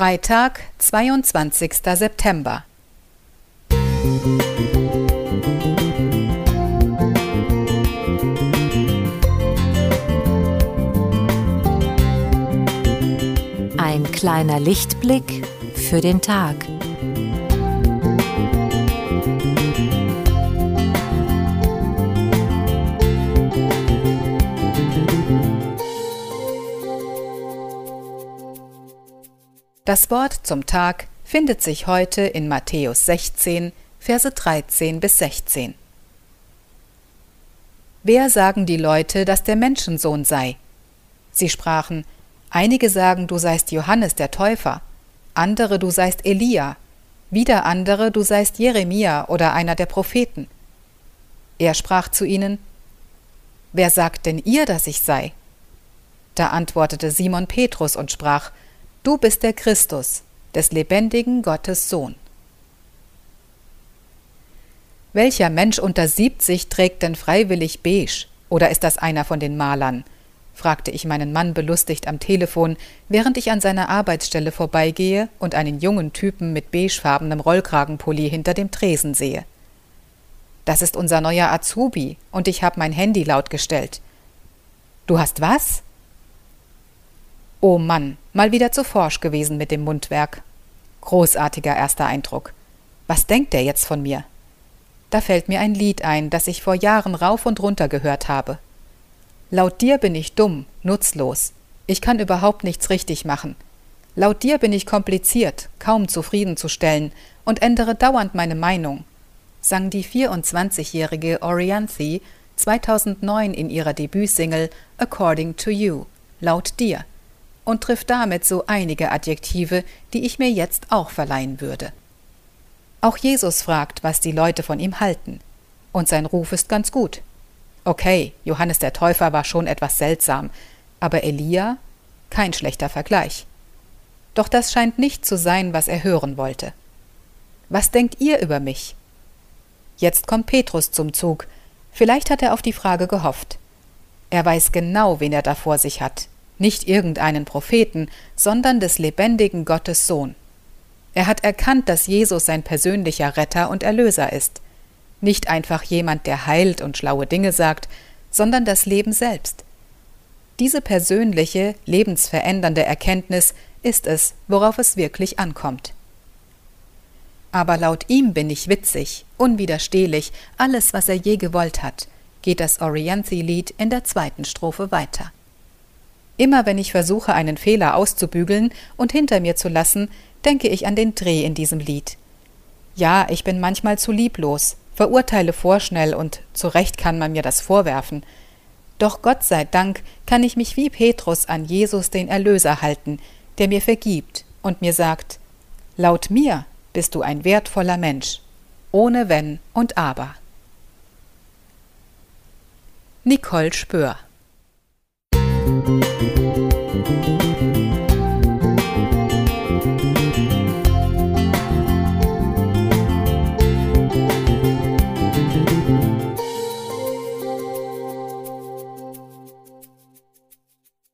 Freitag, 22. September. Ein kleiner Lichtblick für den Tag. Das Wort zum Tag findet sich heute in Matthäus 16, Verse 13 bis 16. Wer sagen die Leute, dass der Menschensohn sei? Sie sprachen, einige sagen, du seist Johannes der Täufer, andere, du seist Elia, wieder andere, du seist Jeremia oder einer der Propheten. Er sprach zu ihnen, Wer sagt denn ihr, dass ich sei? Da antwortete Simon Petrus und sprach, Du bist der Christus, des lebendigen Gottes Sohn. Welcher Mensch unter siebzig trägt denn freiwillig beige? Oder ist das einer von den Malern? fragte ich meinen Mann belustigt am Telefon, während ich an seiner Arbeitsstelle vorbeigehe und einen jungen Typen mit beigefarbenem Rollkragenpulli hinter dem Tresen sehe. Das ist unser neuer Azubi, und ich habe mein Handy laut gestellt. Du hast was? Oh Mann, mal wieder zu forsch gewesen mit dem Mundwerk. Großartiger erster Eindruck. Was denkt der jetzt von mir? Da fällt mir ein Lied ein, das ich vor Jahren rauf und runter gehört habe. Laut dir bin ich dumm, nutzlos. Ich kann überhaupt nichts richtig machen. Laut dir bin ich kompliziert, kaum zufriedenzustellen und ändere dauernd meine Meinung, sang die 24-jährige Orianthe 2009 in ihrer Debütsingle According to You, laut dir und trifft damit so einige Adjektive, die ich mir jetzt auch verleihen würde. Auch Jesus fragt, was die Leute von ihm halten. Und sein Ruf ist ganz gut. Okay, Johannes der Täufer war schon etwas seltsam, aber Elia? Kein schlechter Vergleich. Doch das scheint nicht zu sein, was er hören wollte. Was denkt ihr über mich? Jetzt kommt Petrus zum Zug. Vielleicht hat er auf die Frage gehofft. Er weiß genau, wen er da vor sich hat, nicht irgendeinen Propheten, sondern des lebendigen Gottes Sohn. Er hat erkannt, dass Jesus sein persönlicher Retter und Erlöser ist. Nicht einfach jemand, der heilt und schlaue Dinge sagt, sondern das Leben selbst. Diese persönliche, lebensverändernde Erkenntnis ist es, worauf es wirklich ankommt. Aber laut ihm bin ich witzig, unwiderstehlich, alles, was er je gewollt hat, geht das Orianthi-Lied in der zweiten Strophe weiter. Immer wenn ich versuche, einen Fehler auszubügeln und hinter mir zu lassen, denke ich an den Dreh in diesem Lied. Ja, ich bin manchmal zu lieblos, verurteile vorschnell und zu Recht kann man mir das vorwerfen. Doch Gott sei Dank kann ich mich wie Petrus an Jesus den Erlöser halten, der mir vergibt und mir sagt, laut mir bist du ein wertvoller Mensch, ohne Wenn und Aber. Nicole Spör